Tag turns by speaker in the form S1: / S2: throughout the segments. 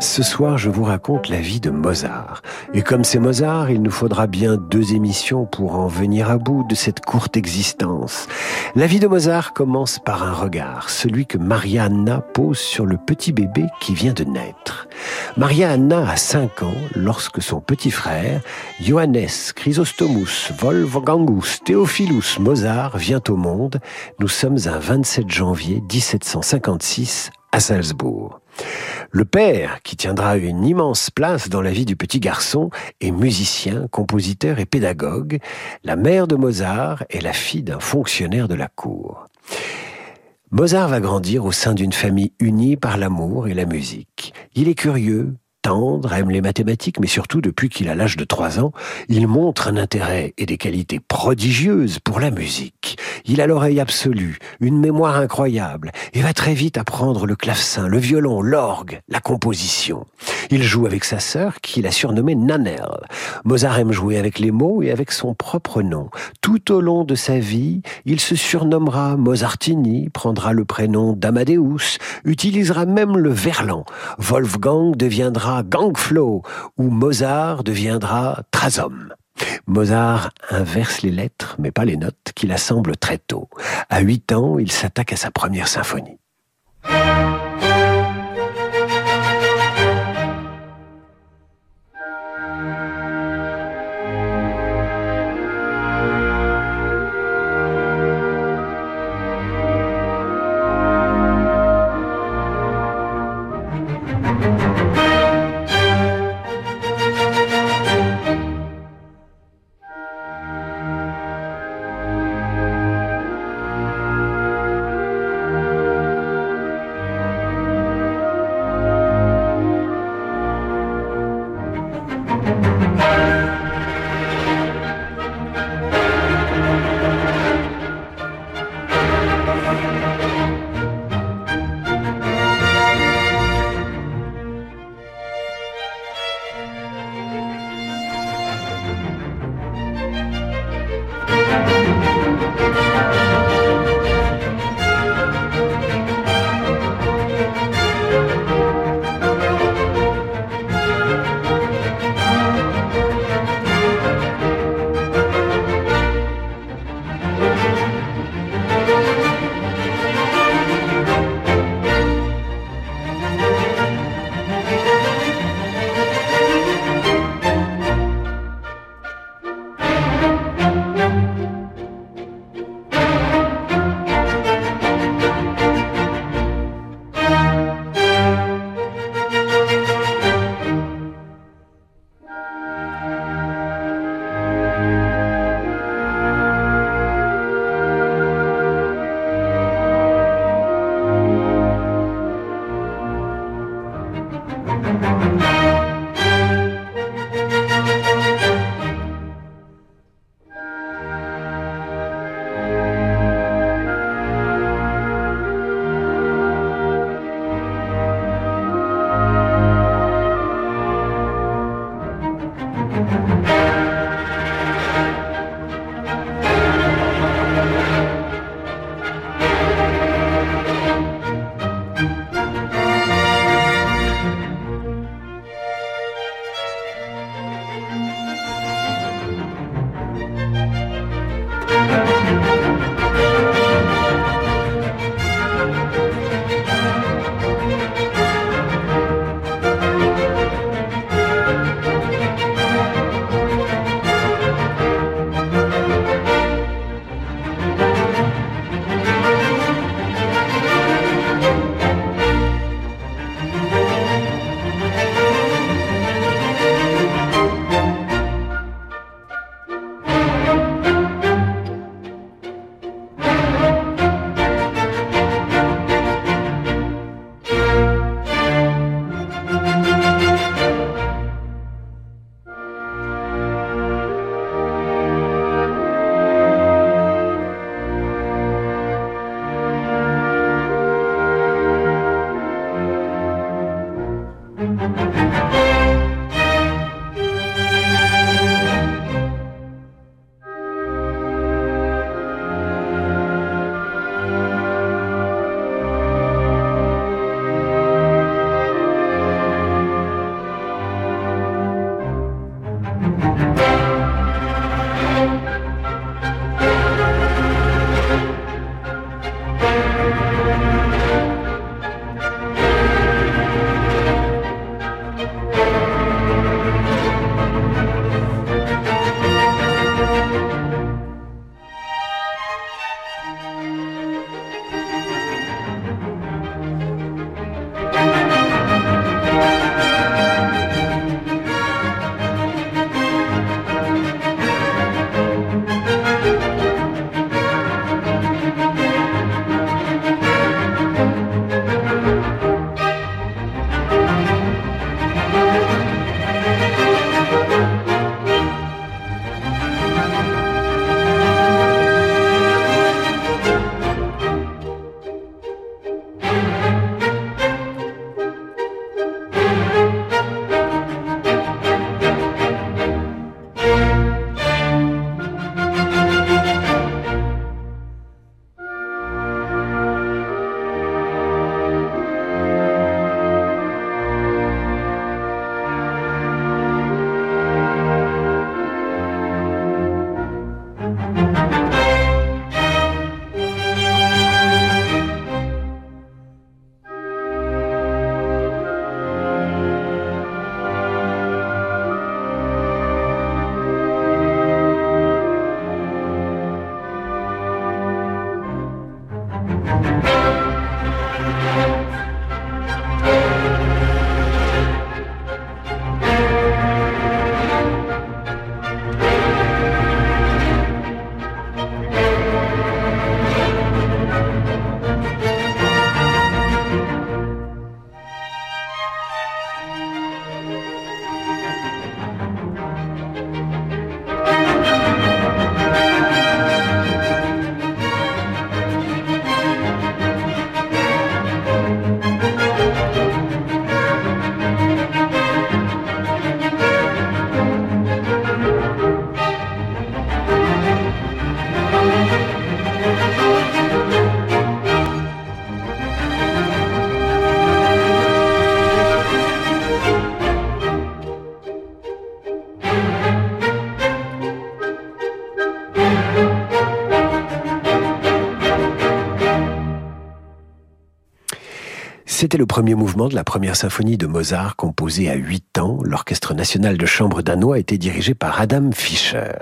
S1: Ce soir, je vous raconte la vie de Mozart. Et comme c'est Mozart, il nous faudra bien deux émissions pour en venir à bout de cette courte existence. La vie de Mozart commence par un regard, celui que Maria Anna pose sur le petit bébé qui vient de naître. Maria Anna a 5 ans lorsque son petit frère, Johannes Chrysostomus Wolfgangus Theophilus Mozart, vient au monde. Nous sommes un 27 janvier 1756 à Salzbourg. Le père, qui tiendra une immense place dans la vie du petit garçon, est musicien, compositeur et pédagogue. La mère de Mozart est la fille d'un fonctionnaire de la cour. Mozart va grandir au sein d'une famille unie par l'amour et la musique. Il est curieux, tendre, aime les mathématiques, mais surtout depuis qu'il a l'âge de trois ans, il montre un intérêt et des qualités prodigieuses pour la musique. Il a l'oreille absolue, une mémoire incroyable, et va très vite apprendre le clavecin, le violon, l'orgue, la composition. Il joue avec sa sœur, qu'il a surnommée Nanel. Mozart aime jouer avec les mots et avec son propre nom. Tout au long de sa vie, il se surnommera Mozartini, prendra le prénom d'Amadeus, utilisera même le verlan. Wolfgang deviendra Gangflow, où Mozart deviendra Trazom. Mozart inverse les lettres, mais pas les notes, qu'il assemble très tôt. À 8 ans, il s'attaque à sa première symphonie. C'était le premier mouvement de la première symphonie de Mozart composée à 8 ans. L'Orchestre national de chambre danois était dirigé par Adam Fischer.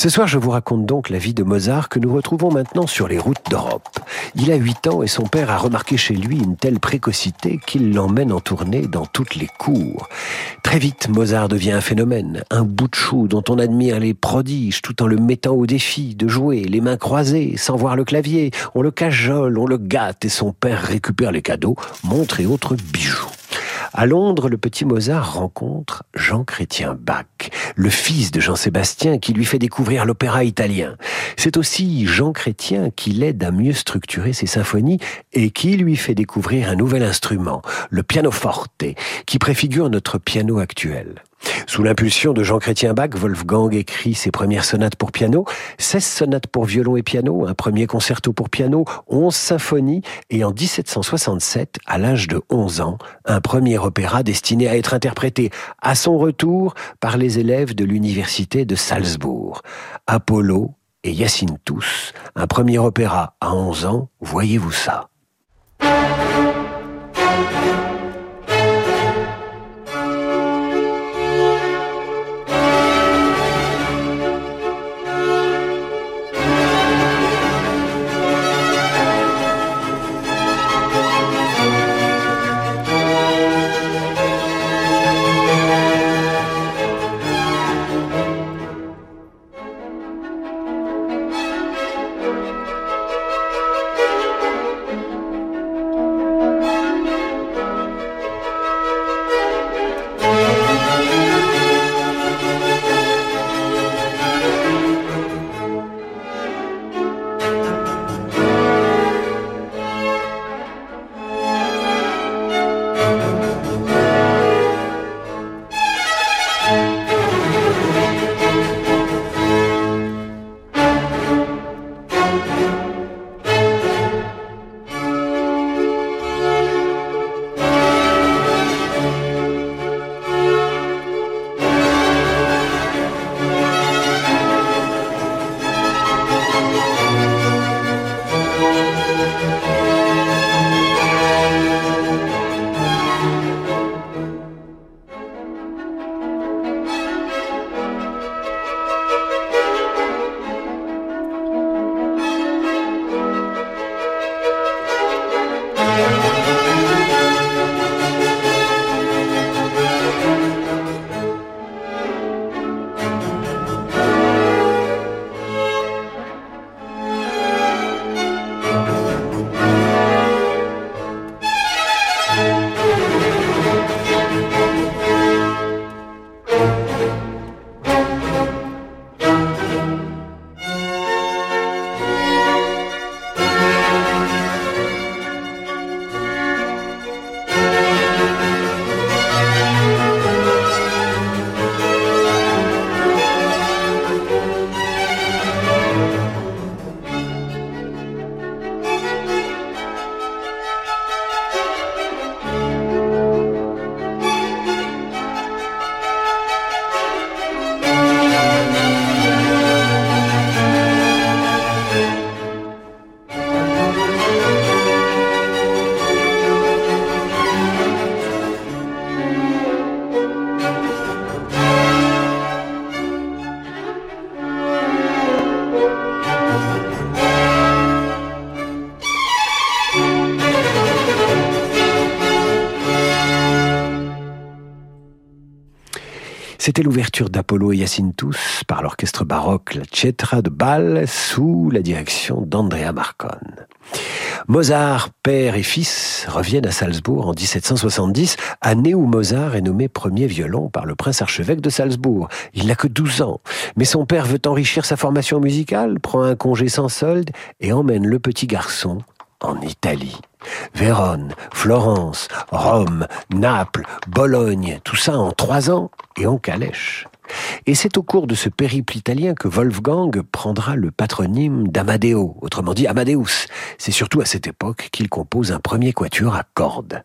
S1: Ce soir, je vous raconte donc la vie de Mozart que nous retrouvons maintenant sur les routes d'Europe. Il a 8 ans et son père a remarqué chez lui une telle précocité qu'il l'emmène en tournée dans toutes les cours. Très vite, Mozart devient un phénomène, un bout de chou dont on admire les prodiges tout en le mettant au défi de jouer les mains croisées sans voir le clavier. On le cajole, on le gâte et son père récupère les cadeaux, montres et autres bijoux. À Londres, le petit Mozart rencontre Jean Chrétien Bach, le fils de Jean-Sébastien qui lui fait découvrir l'opéra italien. C'est aussi Jean Chrétien qui l'aide à mieux structurer ses symphonies et qui lui fait découvrir un nouvel instrument, le pianoforte, qui préfigure notre piano actuel. Sous l'impulsion de Jean-Chrétien Bach, Wolfgang écrit ses premières sonates pour piano, 16 sonates pour violon et piano, un premier concerto pour piano, 11 symphonies et en 1767, à l'âge de 11 ans, un premier opéra destiné à être interprété à son retour par les élèves de l'université de Salzbourg. Apollo et Tous, un premier opéra à 11 ans, voyez-vous ça? C'était l'ouverture d'Apollo et tous par l'orchestre baroque La Cetra de Bâle sous la direction d'Andrea Marcone. Mozart, père et fils, reviennent à Salzbourg en 1770, année où Mozart est nommé premier violon par le prince archevêque de Salzbourg. Il n'a que 12 ans, mais son père veut enrichir sa formation musicale, prend un congé sans solde et emmène le petit garçon en Italie. Vérone, Florence, Rome, Naples, Bologne, tout ça en trois ans et en calèche. Et c'est au cours de ce périple italien que Wolfgang prendra le patronyme d'Amadeo, autrement dit Amadeus. C'est surtout à cette époque qu'il compose un premier quatuor à cordes.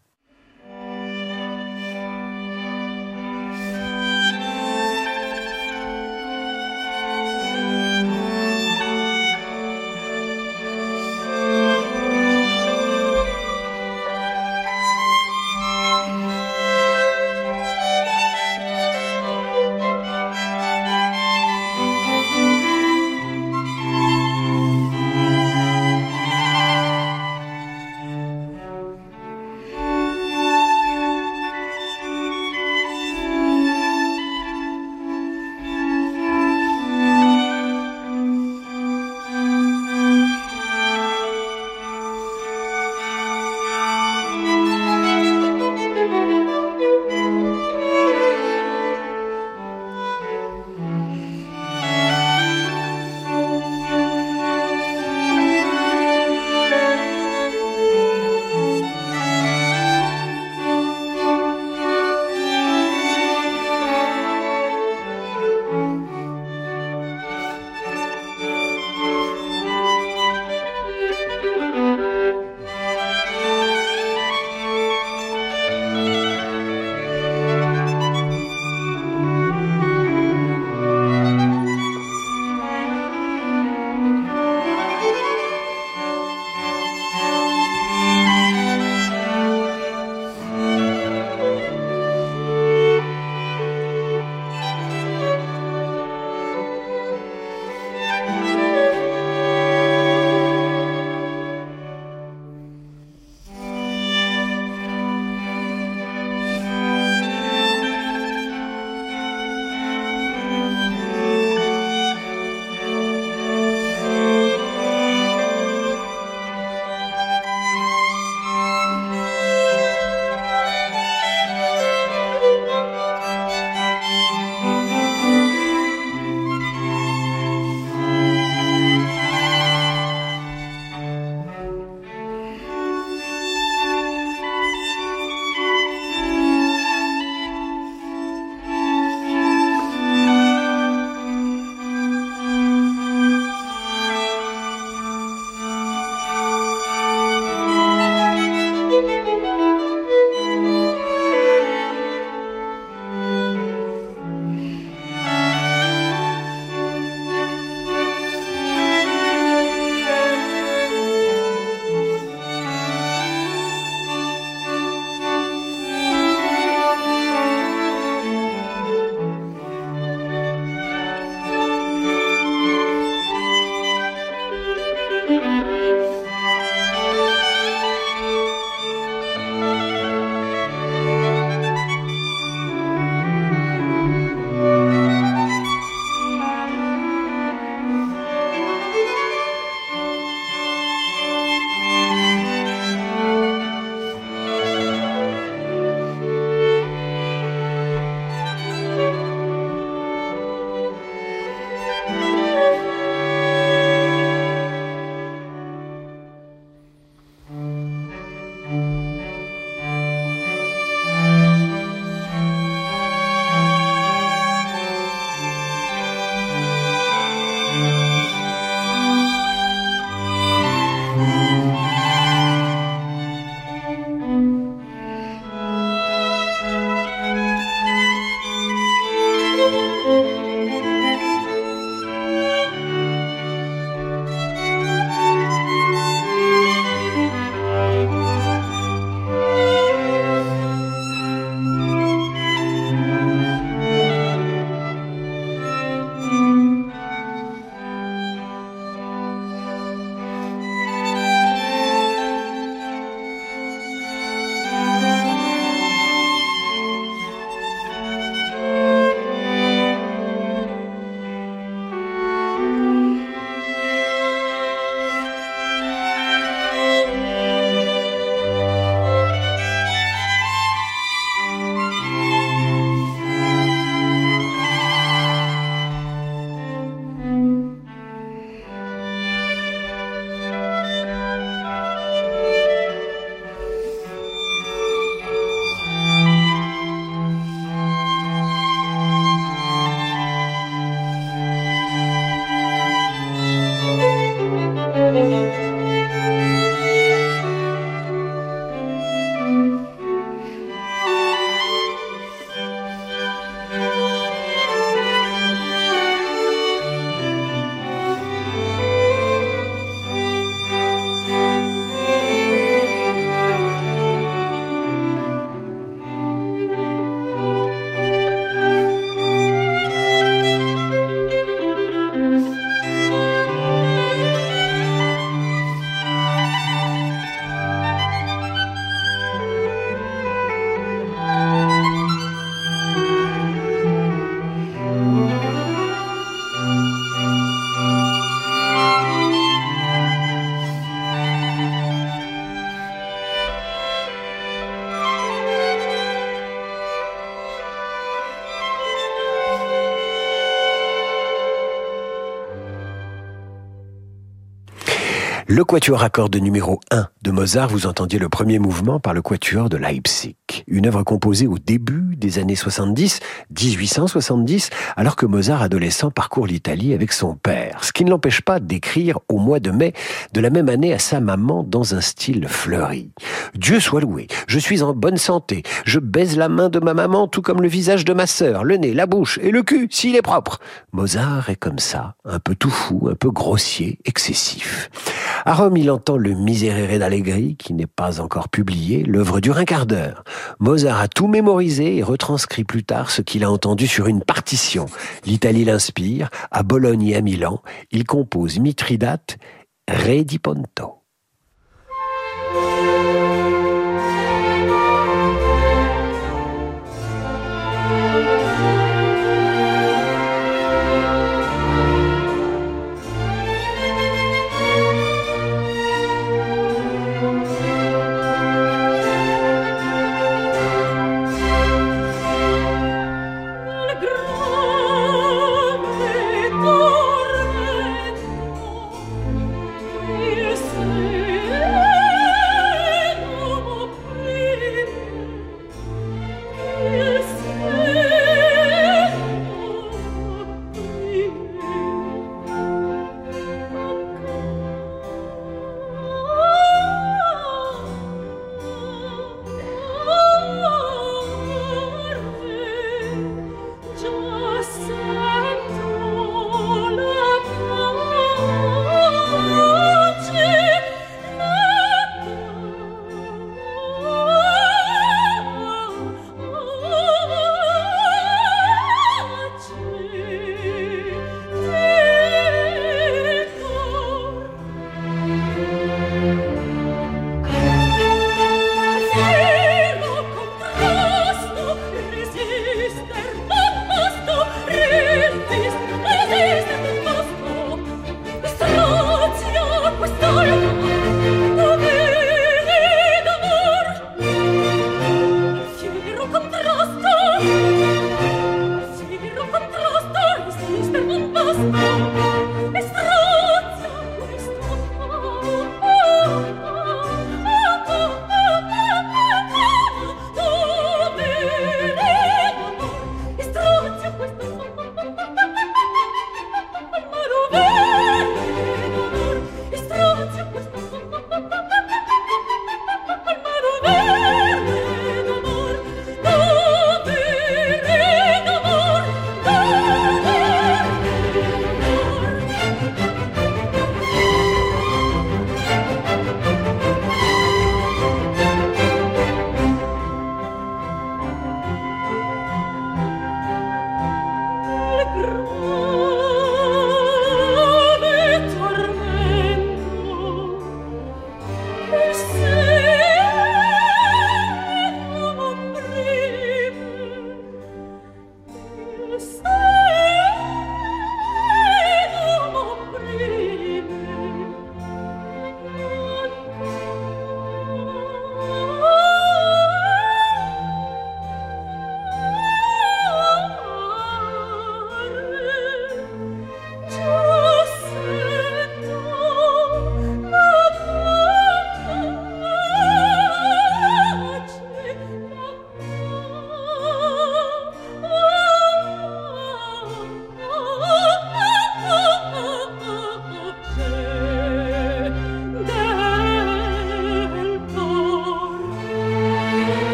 S1: Le quatuor à cordes numéro 1 de Mozart, vous entendiez le premier mouvement par le quatuor de Leipzig. Une œuvre composée au début des années 70, 1870, alors que Mozart, adolescent, parcourt l'Italie avec son père. Ce qui ne l'empêche pas d'écrire au mois de mai de la même année à sa maman dans un style fleuri. Dieu soit loué, je suis en bonne santé, je baise la main de ma maman tout comme le visage de ma sœur, le nez, la bouche et le cul s'il est propre. Mozart est comme ça, un peu tout fou, un peu grossier, excessif. À Rome, il entend le Miserere d'Allegri, qui n'est pas encore publié. L'œuvre dure un quart d'heure. Mozart a tout mémorisé et retranscrit plus tard ce qu'il a entendu sur une partition. L'Italie l'inspire. À Bologne et à Milan, il compose Mithridate, Re di Ponto.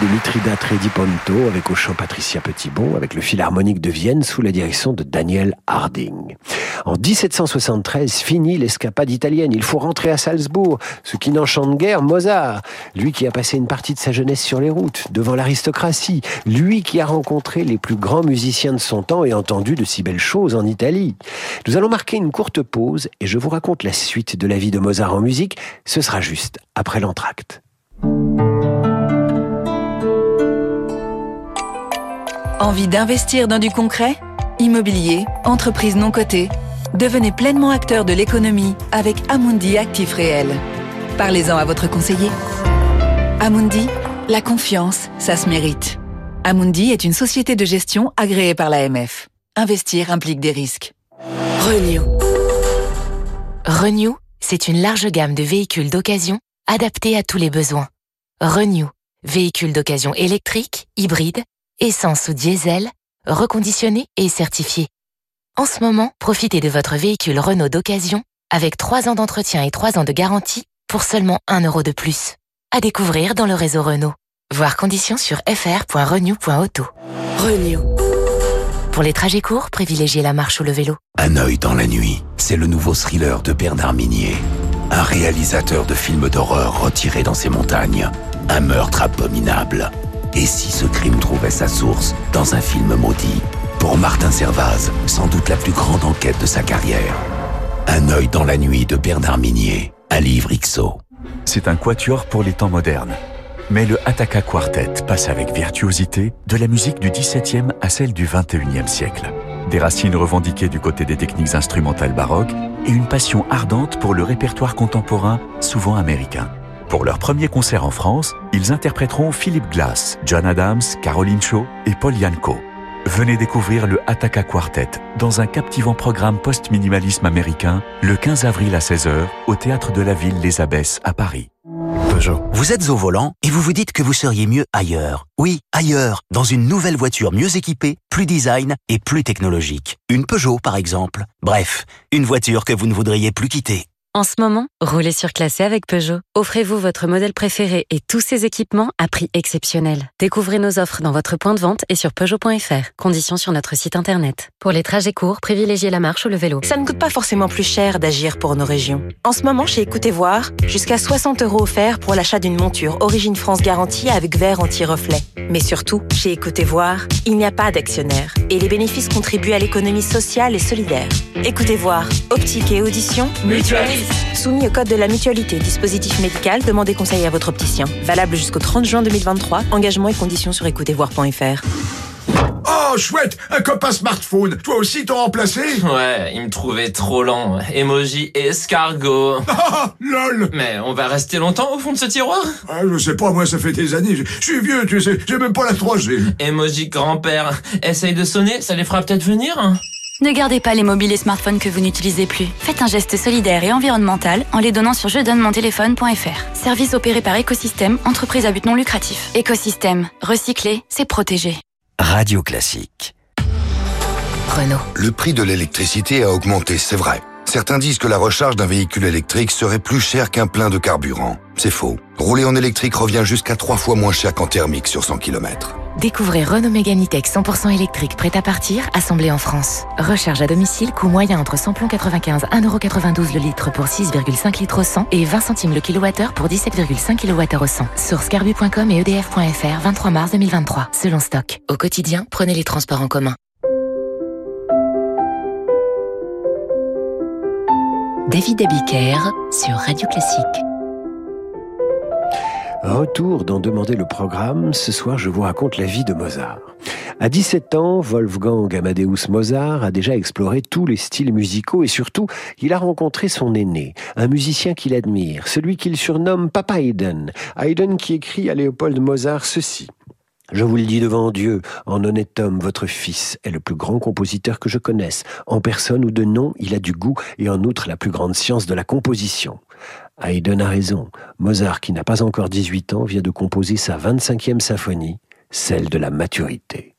S1: De Mithridate Rediponto avec au chant Patricia Petitbon, avec le Philharmonique de Vienne sous la direction de Daniel Harding. En 1773, fini l'escapade italienne. Il faut rentrer à Salzbourg, ce qui n'enchante guère Mozart. Lui qui a passé une partie de sa jeunesse sur les routes, devant l'aristocratie. Lui qui a rencontré les plus grands musiciens de son temps et entendu de si belles choses en Italie. Nous allons marquer une courte pause et je vous raconte la suite de la vie de Mozart en musique. Ce sera juste après l'entracte.
S2: Envie d'investir dans du concret? Immobilier, entreprise non cotée Devenez pleinement acteur de l'économie avec Amundi Actif Réel. Parlez-en à votre conseiller. Amundi, la confiance, ça se mérite. Amundi est une société de gestion agréée par l'AMF. Investir implique des risques.
S3: Renew. Renew, c'est une large gamme de véhicules d'occasion adaptés à tous les besoins. Renew, véhicules d'occasion électriques, hybrides, essence ou diesel, reconditionné et certifié. En ce moment, profitez de votre véhicule Renault d'occasion avec 3 ans d'entretien et 3 ans de garantie pour seulement 1 euro de plus. À découvrir dans le réseau Renault. Voir conditions sur fr.renew.auto. Renew. Pour les trajets courts, privilégiez la marche ou le vélo.
S4: Un œil dans la nuit, c'est le nouveau thriller de Bernard Minier. Un réalisateur de films d'horreur retiré dans ces montagnes. Un meurtre abominable et si ce crime trouvait sa source dans un film maudit? Pour Martin Servaz, sans doute la plus grande enquête de sa carrière. Un œil dans la nuit de Bernard Minier, un livre XO.
S5: C'est un quatuor pour les temps modernes. Mais le Attaka Quartet passe avec virtuosité de la musique du XVIIe à celle du XXIe siècle. Des racines revendiquées du côté des techniques instrumentales baroques et une passion ardente pour le répertoire contemporain, souvent américain. Pour leur premier concert en France, ils interpréteront Philip Glass, John Adams, Caroline Shaw et Paul Yanko. Venez découvrir le Attaka Quartet dans un captivant programme post-minimalisme américain le 15 avril à 16h au théâtre de la ville Les Abbesses à Paris.
S6: Peugeot. Vous êtes au volant et vous vous dites que vous seriez mieux ailleurs. Oui, ailleurs, dans une nouvelle voiture mieux équipée, plus design et plus technologique. Une Peugeot par exemple. Bref, une voiture que vous ne voudriez plus quitter.
S7: En ce moment, roulez sur classé avec Peugeot. Offrez-vous votre modèle préféré et tous ses équipements à prix exceptionnel. Découvrez nos offres dans votre point de vente et sur Peugeot.fr. Conditions sur notre site internet.
S8: Pour les trajets courts, privilégiez la marche ou le vélo.
S9: Ça ne coûte pas forcément plus cher d'agir pour nos régions. En ce moment, chez Écoutez Voir, jusqu'à 60 euros offerts pour l'achat d'une monture Origine France garantie avec verre anti-reflet. Mais surtout, chez Écoutez Voir, il n'y a pas d'actionnaire et les bénéfices contribuent à l'économie sociale et solidaire. Écoutez Voir, optique et audition, mutualise. Soumis au code de la mutualité, dispositif médical, demandez conseil à votre opticien. Valable jusqu'au 30 juin 2023. Engagement et conditions sur écoutezvoir.fr.
S10: Oh, chouette Un copain smartphone Toi aussi t'as remplacé
S11: Ouais, il me trouvait trop lent. Emoji escargot.
S10: Ah, lol
S11: Mais on va rester longtemps au fond de ce tiroir?
S10: Ah, Je sais pas, moi ça fait des années. Je, je suis vieux, tu sais, j'ai même pas la 3G.
S11: Emoji grand-père. Essaye de sonner, ça les fera peut-être venir hein?
S8: Ne gardez pas les mobiles et smartphones que vous n'utilisez plus. Faites un geste solidaire et environnemental en les donnant sur je donne mon téléphone.fr. Service opéré par Écosystème, entreprise à but non lucratif. Écosystème, recycler, c'est protéger.
S6: Radio Classique.
S3: Renault.
S12: Le prix de l'électricité a augmenté, c'est vrai. Certains disent que la recharge d'un véhicule électrique serait plus cher qu'un plein de carburant. C'est faux. Rouler en électrique revient jusqu'à trois fois moins cher qu'en thermique sur 100 km.
S3: Découvrez Renault Mégane E-Tech 100% électrique prêt à partir, assemblé en France. Recharge à domicile, coût moyen entre 100 plomb 95, 1,92€ le litre pour 6,5 litres au 100 et 20 centimes le kilowattheure pour 17,5 kWh au 100. Source carbu.com et edf.fr, 23 mars 2023, selon stock. Au quotidien, prenez les transports en commun. David Abiker sur Radio Classique.
S1: Retour d'en demander le programme. Ce soir, je vous raconte la vie de Mozart. À 17 ans, Wolfgang Amadeus Mozart a déjà exploré tous les styles musicaux et surtout, il a rencontré son aîné, un musicien qu'il admire, celui qu'il surnomme Papa Haydn. Haydn qui écrit à Léopold Mozart ceci. Je vous le dis devant Dieu, en honnête homme, votre fils est le plus grand compositeur que je connaisse. En personne ou de nom, il a du goût et en outre la plus grande science de la composition. Haydn a raison. Mozart, qui n'a pas encore 18 ans, vient de composer sa 25e symphonie, celle de la maturité.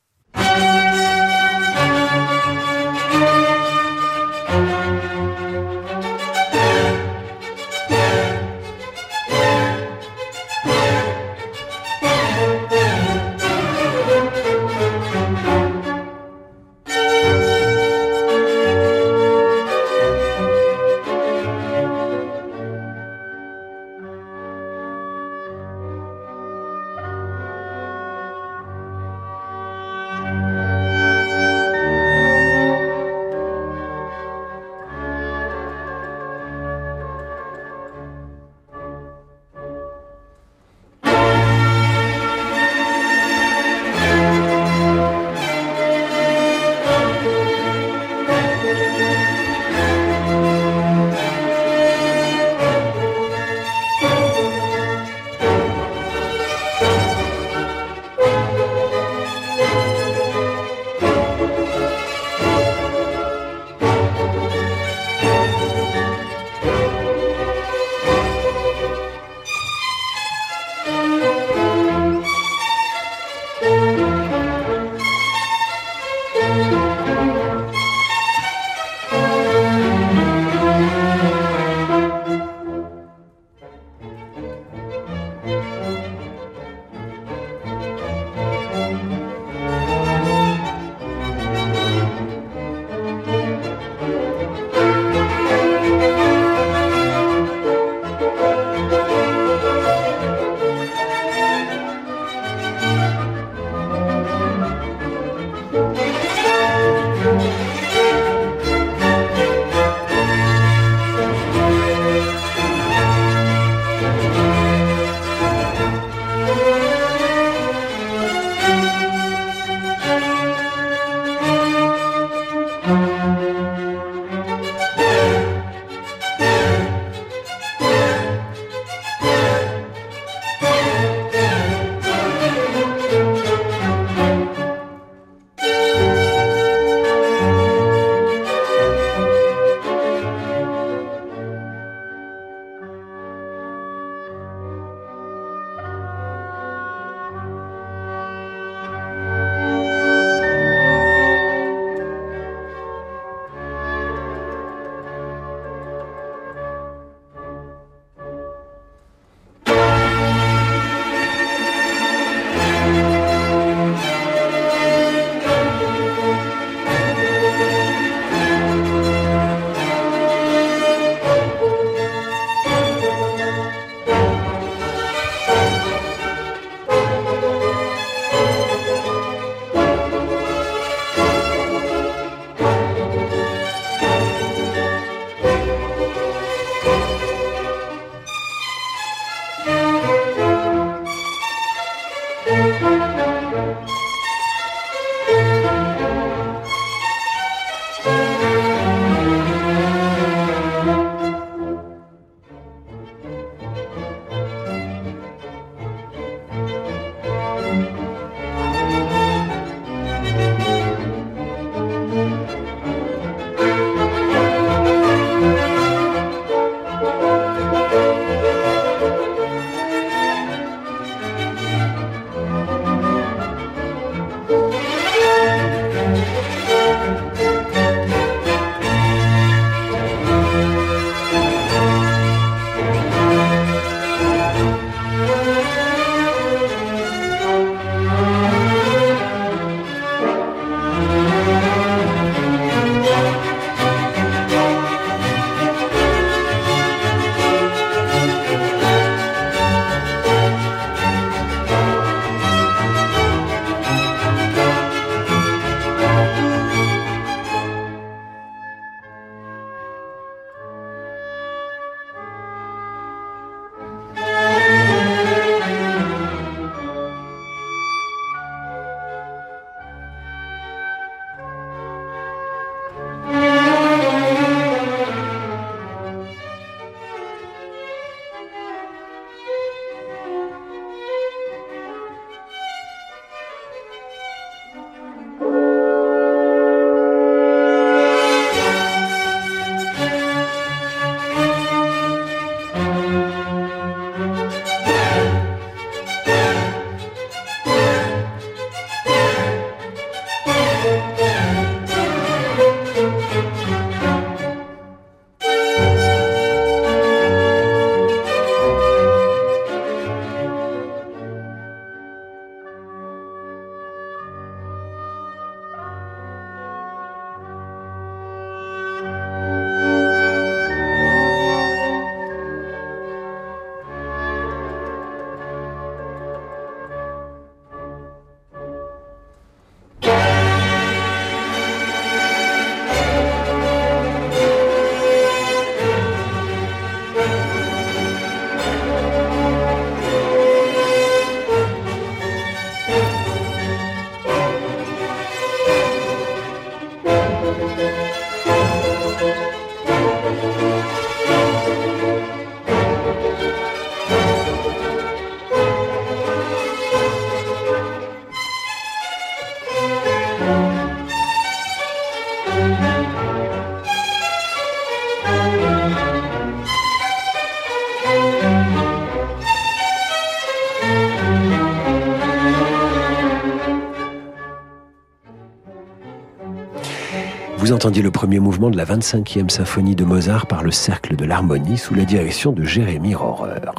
S1: Le premier mouvement de la 25e symphonie de Mozart par le Cercle de l'Harmonie sous la direction de Jérémy Rohrer.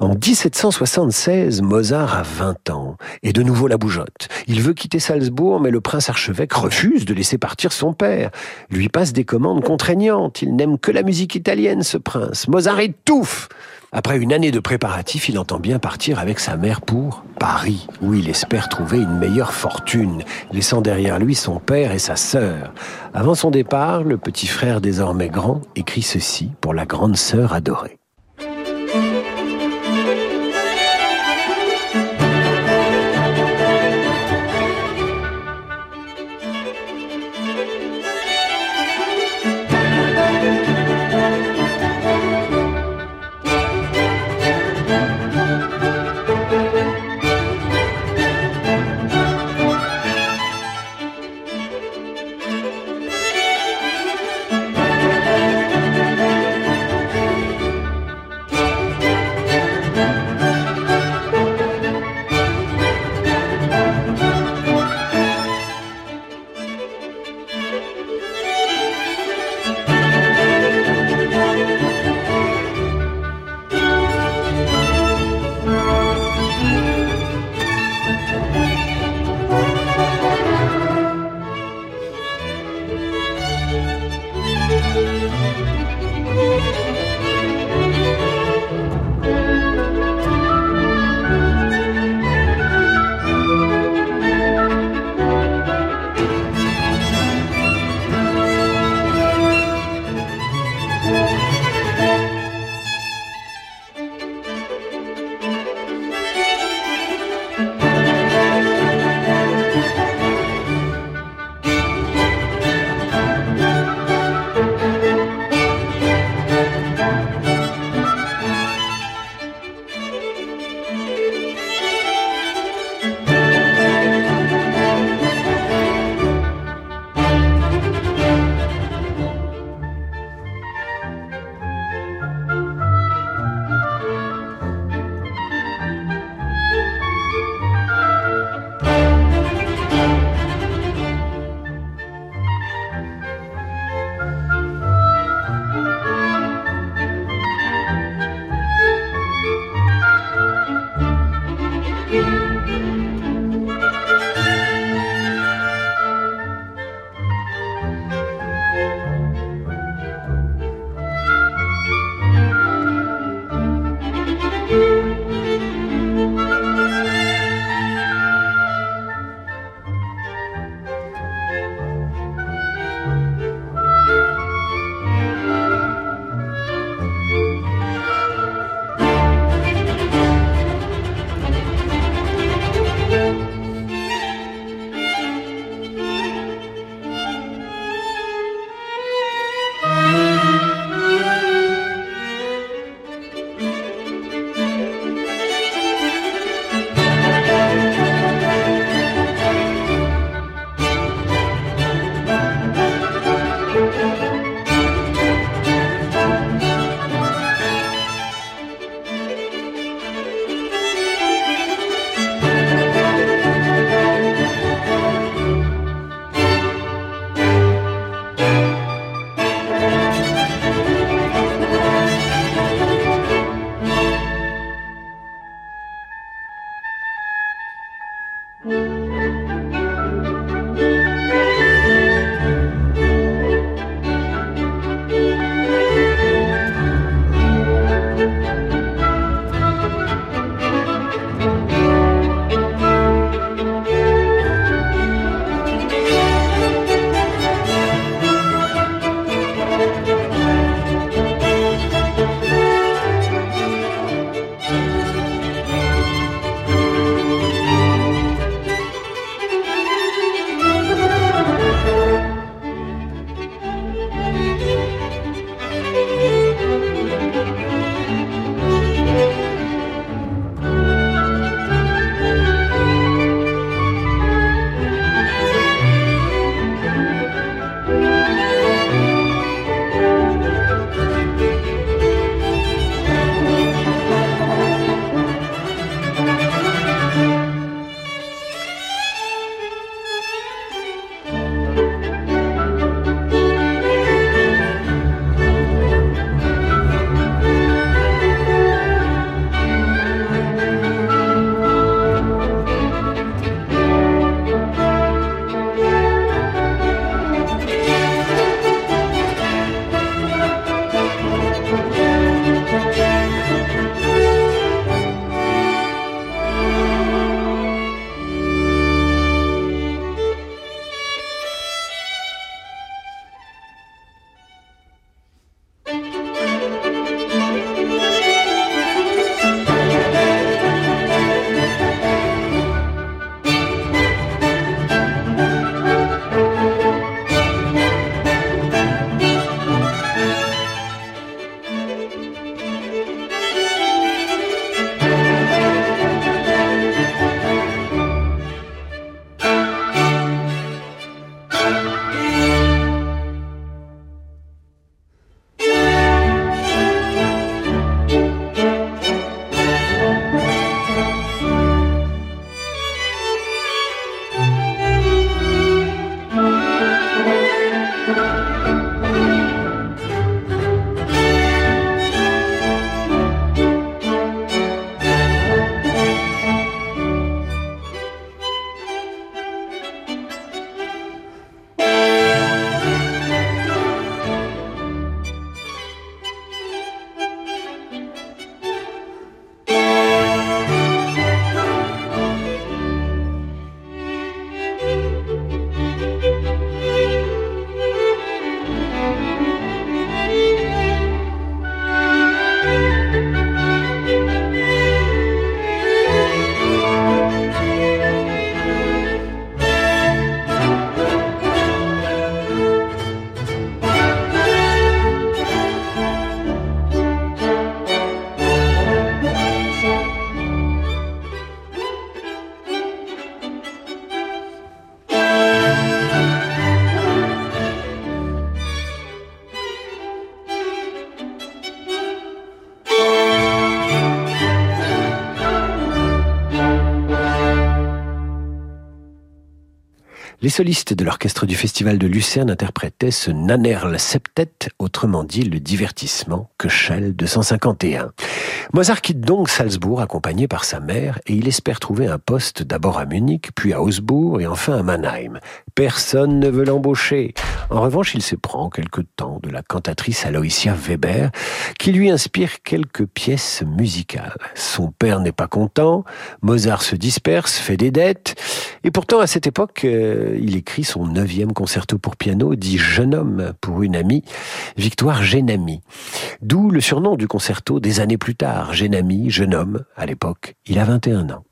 S1: En 1776, Mozart a 20 ans et de nouveau la bougeotte. Il veut quitter Salzbourg, mais le prince archevêque refuse de laisser partir son père. Lui passe des commandes contraignantes. Il n'aime que la musique italienne, ce prince. Mozart étouffe. Après une année de préparatifs, il entend bien partir avec sa mère pour Paris, où il espère trouver une meilleure fortune, laissant derrière lui son père et sa sœur. Avant son départ, le petit frère désormais grand écrit ceci pour la grande sœur adorée. Solistes de l'orchestre du Festival de Lucerne interprétaient ce Nannerl Septet, autrement dit le divertissement Köchel 251. Mozart quitte donc Salzbourg accompagné par sa mère et il espère trouver un poste d'abord à Munich, puis à Augsbourg et enfin à Mannheim. Personne ne veut l'embaucher. En revanche, il se prend quelque temps de la cantatrice Aloysia Weber qui lui inspire quelques pièces musicales. Son père n'est pas content, Mozart se disperse, fait des dettes et pourtant à cette époque, euh, il écrit son neuvième concerto pour piano dit Jeune homme pour une amie, Victoire Génami. D'où le surnom du concerto des années plus tard. Génami, jeune homme, à l'époque, il a 21 ans.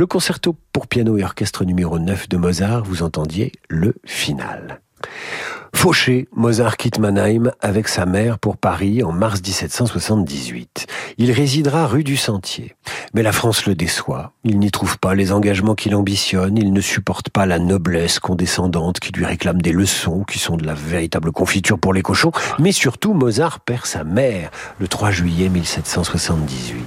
S1: Le concerto pour piano et orchestre numéro 9 de Mozart, vous entendiez le final. Fauché, Mozart quitte Mannheim avec sa mère pour Paris en mars 1778. Il résidera rue du Sentier. Mais la France le déçoit. Il n'y trouve pas les engagements qu'il ambitionne. Il ne supporte pas la noblesse condescendante qui lui réclame des leçons qui sont de la véritable confiture pour les cochons. Mais surtout, Mozart perd sa mère le 3 juillet 1778.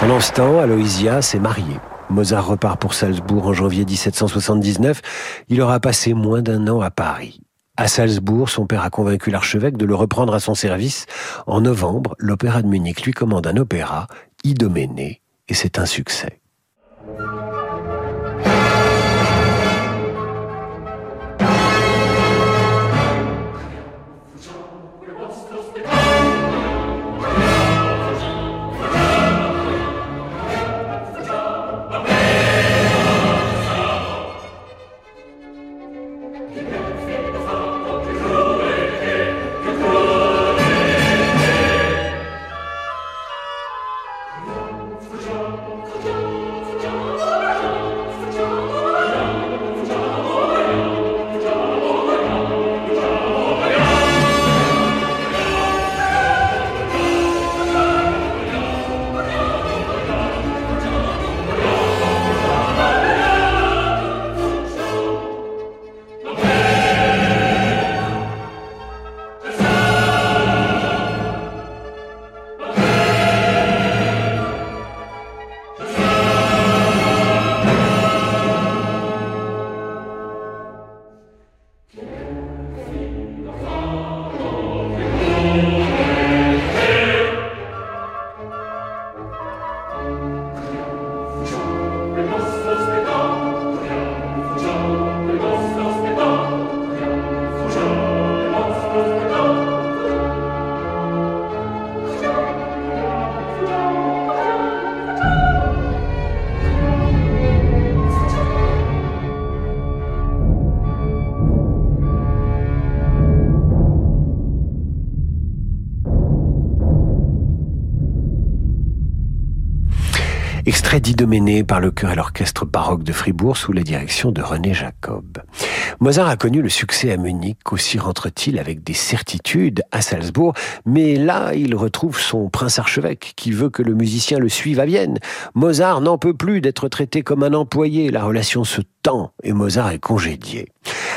S1: Pendant ce temps, Aloysia s'est mariée. Mozart repart pour Salzbourg en janvier 1779. Il aura passé moins d'un an à Paris. À Salzbourg, son père a convaincu l'archevêque de le reprendre à son service. En novembre, l'Opéra de Munich lui commande un opéra, Idoménée, et c'est un succès. Extrait d'Idoménée par le chœur et l'orchestre baroque de Fribourg sous la direction de René Jacob. Mozart a connu le succès à Munich, aussi rentre-t-il avec des certitudes à Salzbourg, mais là il retrouve son prince archevêque qui veut que le musicien le suive à Vienne. Mozart n'en peut plus d'être traité comme un employé, la relation se tend et Mozart est congédié.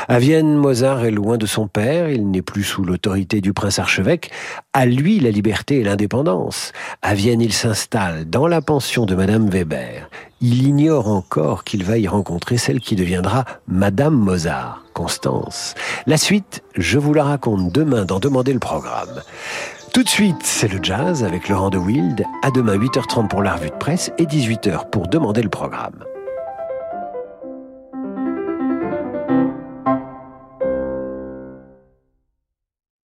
S1: À Vienne, Mozart est loin de son père, il n'est plus sous l'autorité du prince archevêque. À lui la liberté et l'indépendance. À Vienne, il s'installe dans la pension de Madame Weber. Il ignore encore qu'il va y rencontrer celle qui deviendra Madame Mozart, Constance. La suite, je vous la raconte demain dans Demander le programme. Tout de suite, c'est le jazz avec Laurent de Wild. À demain 8h30 pour la revue de presse et 18h pour Demander le programme.